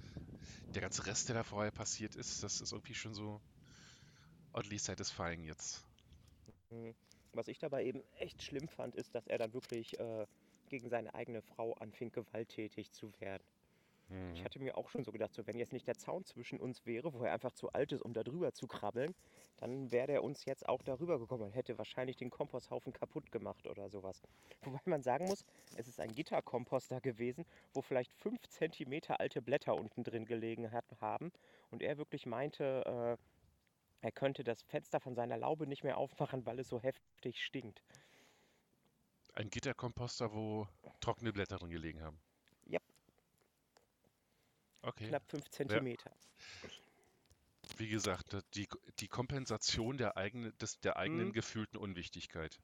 der ganze Rest, der da vorher passiert ist, das ist irgendwie schon so oddly satisfying jetzt. Mhm. Was ich dabei eben echt schlimm fand, ist, dass er dann wirklich äh, gegen seine eigene Frau anfing, gewalttätig zu werden. Ich Mhm. hatte mir auch schon so gedacht, so wenn jetzt nicht der Zaun zwischen uns wäre, wo er einfach zu alt ist, um da drüber zu krabbeln, dann wäre der uns jetzt auch darüber gekommen und hätte wahrscheinlich den Komposthaufen kaputt gemacht oder sowas. Wobei man sagen muss, es ist ein Gitterkomposter gewesen, wo vielleicht fünf Zentimeter alte Blätter unten drin gelegen hat, haben und er wirklich meinte, äh, er könnte das Fenster von seiner Laube nicht mehr aufmachen, weil es so heftig stinkt. Ein Gitterkomposter, wo trockene Blätter drin gelegen haben. Ja. Okay. Knapp fünf Zentimeter. Wie gesagt, die, die Kompensation der, eigene, des, der eigenen Mhm. gefühlten Unwichtigkeit.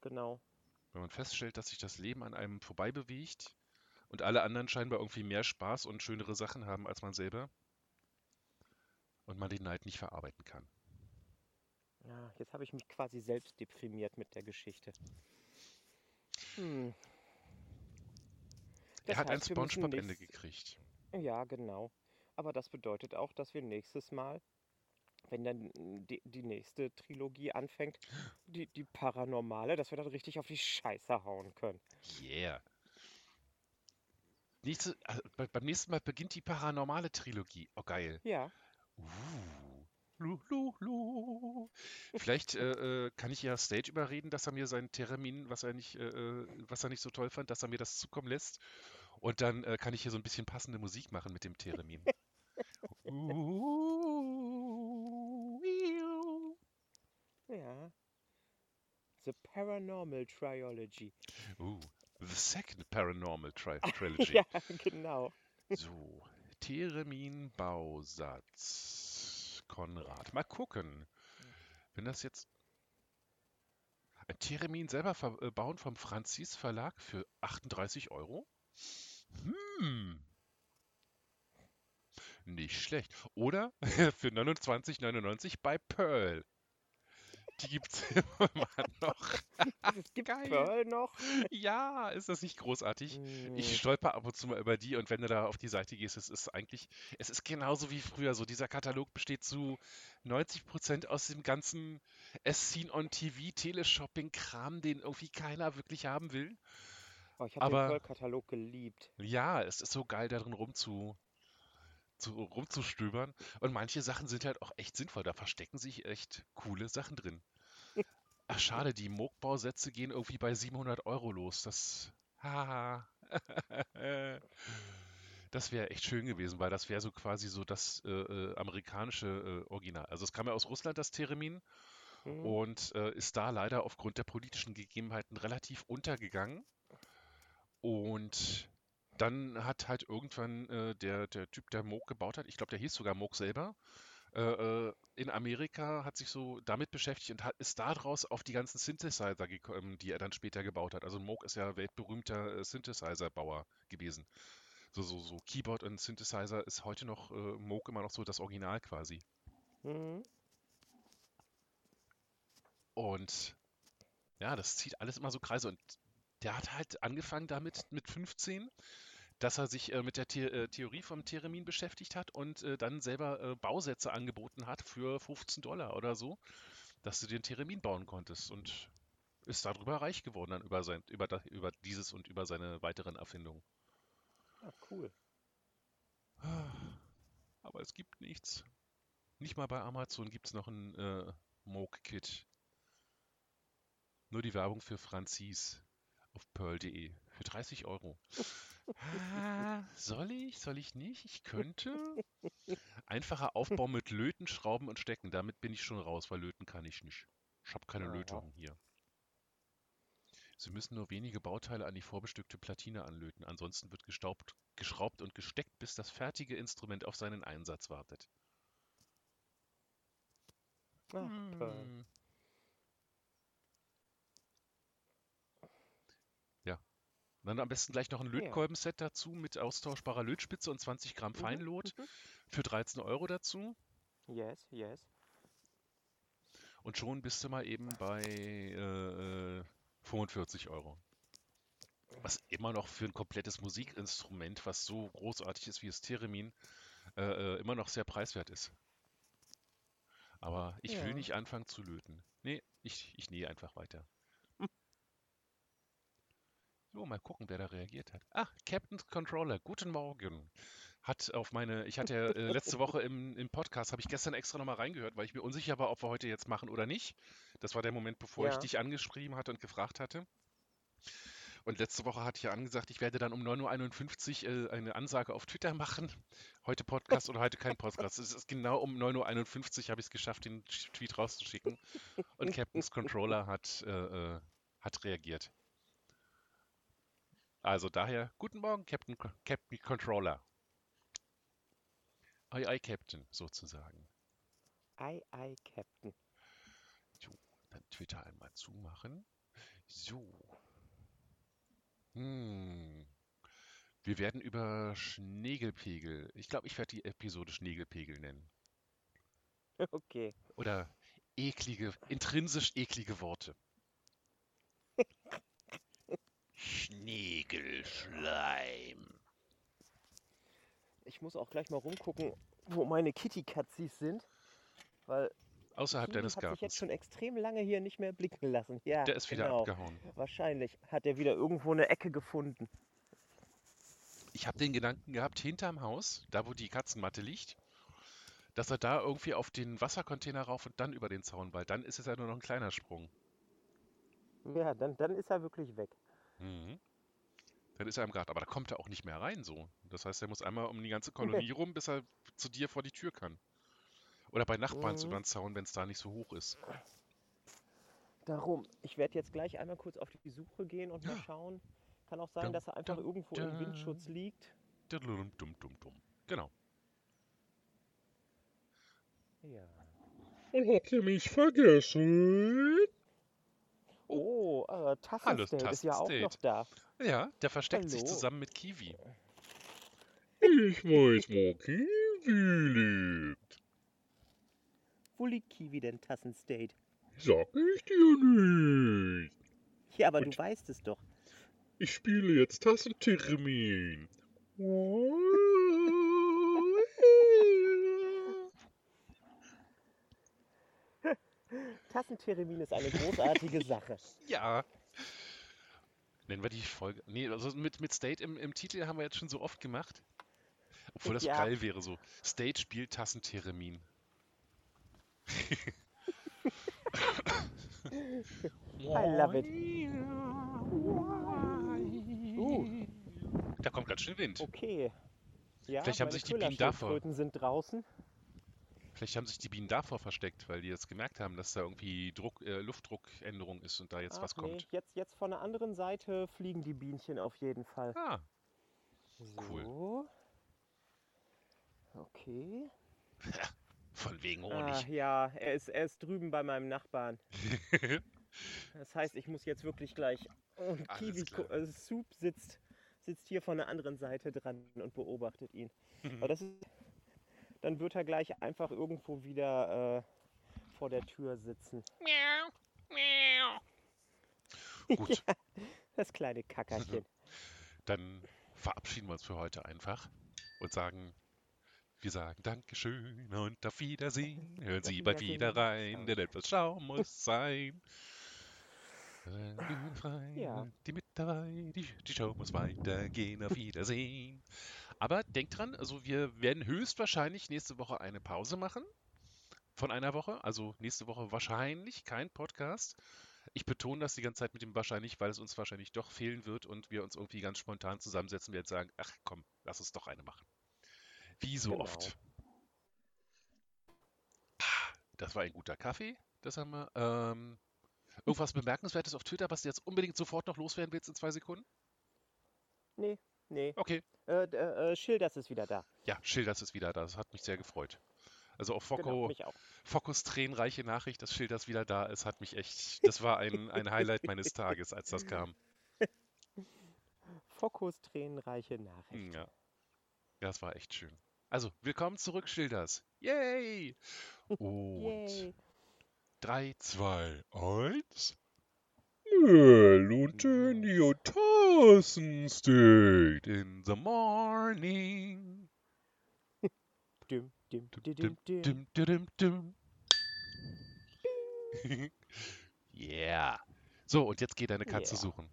Genau. Wenn man feststellt, dass sich das Leben an einem vorbei bewegt und alle anderen scheinbar irgendwie mehr Spaß und schönere Sachen haben als man selber und man den Neid nicht verarbeiten kann. Ja, jetzt habe ich mich quasi selbst deprimiert mit der Geschichte. Hm. Er hat ein heißt, müssen Spongebob-Ende gekriegt. Ja, genau. Aber das bedeutet auch, dass wir nächstes Mal, wenn dann die, die nächste Trilogie anfängt, die, die paranormale, dass wir dann richtig auf die Scheiße hauen können. Yeah. Nächste, also bei, beim nächsten Mal beginnt die paranormale Trilogie. Oh, geil. Ja, Uh. Lu, lu, lu. Vielleicht äh, äh, kann ich ja Stage überreden, dass er mir seinen Termin, was er nicht, äh, äh, was er nicht so toll fand, dass er mir das zukommen lässt. Und dann äh, kann ich hier so ein bisschen passende Musik machen mit dem Theremin. Iu. ja. The Paranormal Trilogy. Uh, the second Paranormal Tri Trilogy. Ja, genau. So, Theremin Bausatz. Konrad. Mal gucken. Wenn das jetzt. Ein Theremin selber äh, bauen vom Franzis Verlag für 38 Euro? Hm. Nicht schlecht. Oder für 29,99 bei Pearl. Die gibt's immer noch. Es gibt Geil. Pearl noch. Ja, ist das nicht großartig? Hm. Ich stolper ab und zu mal über die und wenn du da auf die Seite gehst, es ist eigentlich, es ist genauso wie früher so. Dieser Katalog besteht zu 90% aus dem ganzen Seen on TV Teleshopping-Kram, den irgendwie keiner wirklich haben will. Oh, ich habe den Pearl-Katalog geliebt. Ja, es ist so geil, darin rumzu, zu, rumzustöbern. Und manche Sachen sind halt auch echt sinnvoll. Da verstecken sich echt coole Sachen drin. Ach, schade, die Moog-Bausätze gehen irgendwie bei 700 Euro los. Das, haha. Das wäre echt schön gewesen, weil das wäre so quasi so das äh, äh, amerikanische äh, Original. Also es kam ja aus Russland, das Theremin, Hm. und äh, ist da leider aufgrund der politischen Gegebenheiten relativ untergegangen. Und dann hat halt irgendwann äh, der, der Typ, der Moog gebaut hat, ich glaube, der hieß sogar Moog selber, äh, äh, in Amerika hat sich so damit beschäftigt und hat, ist daraus auf die ganzen Synthesizer gekommen, die er dann später gebaut hat. Also Moog ist ja weltberühmter äh, Synthesizer-Bauer gewesen. So, so, so Keyboard und Synthesizer ist heute noch äh, Moog immer noch so das Original quasi. Mhm. Und ja, das zieht alles immer so Kreise. Und der hat halt angefangen damit mit 15, dass er sich äh, mit der The äh, Theorie vom Theremin beschäftigt hat und äh, dann selber äh, Bausätze angeboten hat für 15 Dollar oder so, dass du den Theremin bauen konntest und ist darüber reich geworden dann über, sein, über, über dieses und über seine weiteren Erfindungen. Ah, cool. Aber es gibt nichts. Nicht mal bei Amazon gibt es noch ein äh, Moog-Kit. Nur die Werbung für Franzis auf pearl.de für 30 Euro. Ah, soll ich? Soll ich nicht? Ich könnte. Einfacher Aufbau mit Löten, Schrauben und Stecken. Damit bin ich schon raus, weil Löten kann ich nicht. Ich habe keine Aha. Lötung hier. Sie müssen nur wenige Bauteile an die vorbestückte Platine anlöten. Ansonsten wird gestaubt, geschraubt und gesteckt, bis das fertige Instrument auf seinen Einsatz wartet. Ach. Hm. Und dann am besten gleich noch ein Lötkolbenset dazu mit austauschbarer Lötspitze und 20 Gramm Mhm, Feinlot mhm. für 13 Euro dazu. Yes, yes. Und schon bist du mal eben bei äh, äh, 45 Euro. Was immer noch für ein komplettes Musikinstrument, was so großartig ist wie das Theremin, äh, äh, immer noch sehr preiswert ist. Aber ich will Ja. nicht anfangen zu löten. Nee, ich, ich nähe einfach weiter. So, mal gucken, wer da reagiert hat. Ah, Captain's Controller, guten Morgen. Hat auf meine, ich hatte ja äh, letzte Woche im, im Podcast, habe ich gestern extra nochmal reingehört, weil ich mir unsicher war, ob wir heute jetzt machen oder nicht. Das war der Moment, bevor ich Ja. dich angeschrieben hatte und gefragt hatte. Und letzte Woche hatte ich ja angesagt, ich werde dann um 9.51 Uhr äh, eine Ansage auf Twitter machen. Heute Podcast oder heute kein Podcast. Es ist genau um 9.51 Uhr habe ich es geschafft, den Tweet rauszuschicken. Und Captain's Controller hat, äh, äh, hat reagiert. Also daher, guten Morgen, Captain, Captain Controller. Ei, ei, Captain, sozusagen. Ei, ei, Captain. Dann Twitter einmal zumachen. So. Hm. Wir werden über Schnegelpegel. Ich glaube, ich werde die Episode Schnegelpegel nennen. Okay. Oder eklige, intrinsisch eklige Worte. Schnegelschleim. Ich muss auch gleich mal rumgucken, wo meine Kitty-Katzis sind. Weil Außerhalb Kiwi deines hat sich jetzt Gartens. schon extrem lange hier nicht mehr blicken lassen. Ja, Der ist wieder genau. abgehauen. Wahrscheinlich hat er wieder irgendwo eine Ecke gefunden. Ich habe den Gedanken gehabt, hinterm Haus, da wo die Katzenmatte liegt, dass er da irgendwie auf den Wassercontainer rauf und dann über den Zaun, weil dann ist es ja nur noch ein kleiner Sprung. Ja, dann, dann ist er wirklich weg. Mhm. Dann ist er im Garten, aber da kommt er auch nicht mehr rein so. Das heißt, er muss einmal um die ganze Kolonie rum, bis er zu dir vor die Tür kann. Oder bei Nachbarn Mhm. über den Zaun, wenn es da nicht so hoch ist. Darum, ich werde jetzt gleich einmal kurz auf die Suche gehen und mal schauen. Kann auch sein, Dum, dass er einfach dum, irgendwo im dum. Windschutz liegt. Dumm, dumm, dumm, dumm. Genau. Ja. Und habt ihr mich vergessen? Oh, äh, Tassenstate ist ja auch noch da. Ja, der versteckt sich Hallo. zusammen mit Kiwi. Ich weiß, wo Kiwi lebt. Wo liegt Kiwi denn, Tassenstate? Sag ich dir nicht. Ja, aber Und- du weißt es doch. Ich spiele jetzt Tassentermin. Tassentheremin ist eine großartige Sache. Ja. Nennen wir die Folge. Nee, also mit, mit State im, im Titel haben wir jetzt schon so oft gemacht. Obwohl das Ja. geil wäre so. State spielt Tassentheremin. I love it. Uh, Da kommt ganz schön Wind. okay. Ja, Vielleicht haben sich die Bienen davor- sind draußen. Vielleicht haben sich die Bienen davor versteckt, weil die jetzt gemerkt haben, dass da irgendwie Druck, äh, Luftdruckänderung ist und da jetzt was Ach nee, kommt. jetzt, jetzt von der anderen Seite fliegen die Bienchen auf jeden Fall. Ah, Cool. So. Okay. von wegen Ah, Honig. ja, er ist, er ist drüben bei meinem Nachbarn. Das heißt, ich muss jetzt wirklich gleich. Und Alles Kiwi äh, Soup sitzt, sitzt hier von der anderen Seite dran und beobachtet ihn. Aber das ist, dann wird er gleich einfach irgendwo wieder äh, vor der Tür sitzen. Gut, Das kleine Kackerchen. dann verabschieden wir uns für heute einfach und sagen, wir sagen Dankeschön und auf Wiedersehen. Hören Sie bald wieder rein, denn etwas Schau muss sein. Bühnenfrei, Ja. Die mit dabei, die, die Show muss weitergehen, auf Wiedersehen. Aber denkt dran, also wir werden höchstwahrscheinlich nächste Woche eine Pause machen. Von einer Woche. Also nächste Woche wahrscheinlich kein Podcast. Ich betone das die ganze Zeit mit dem wahrscheinlich, weil es uns wahrscheinlich doch fehlen wird und wir uns irgendwie ganz spontan zusammensetzen werden und sagen, ach komm, lass uns doch eine machen. Wie so Genau. oft. Das war ein guter Kaffee, das haben wir. Ähm, irgendwas Bemerkenswertes auf Twitter, was du jetzt unbedingt sofort noch loswerden willst in zwei Sekunden? Nee, nee. Okay. Äh, d- äh, Schilders ist wieder da. Ja, Schilders ist wieder da. Das hat mich sehr gefreut. Also auf Genau, Focko, auch. Fokos tränenreiche Nachricht, dass Schilders wieder da ist, hat mich echt. Das war ein, ein Highlight meines Tages, als das kam. Fokus tränenreiche Nachricht. Ja. Das war echt schön. Also, willkommen zurück, Schilders. Yay! Und Yay. 3, 2, 1. Well, Antonio Tassensteak. In the morning. Düm, düm, Dum, düm, dum, düm, dum, dum, dum. yeah. So, und jetzt geht deine Katze Yeah. suchen.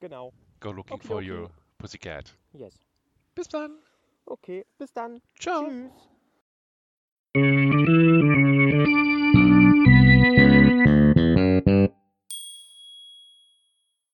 Genau. Go looking for Okidoki. your pussycat. Yes. Bis dann. Okay, bis dann. Ciao. Tschüss.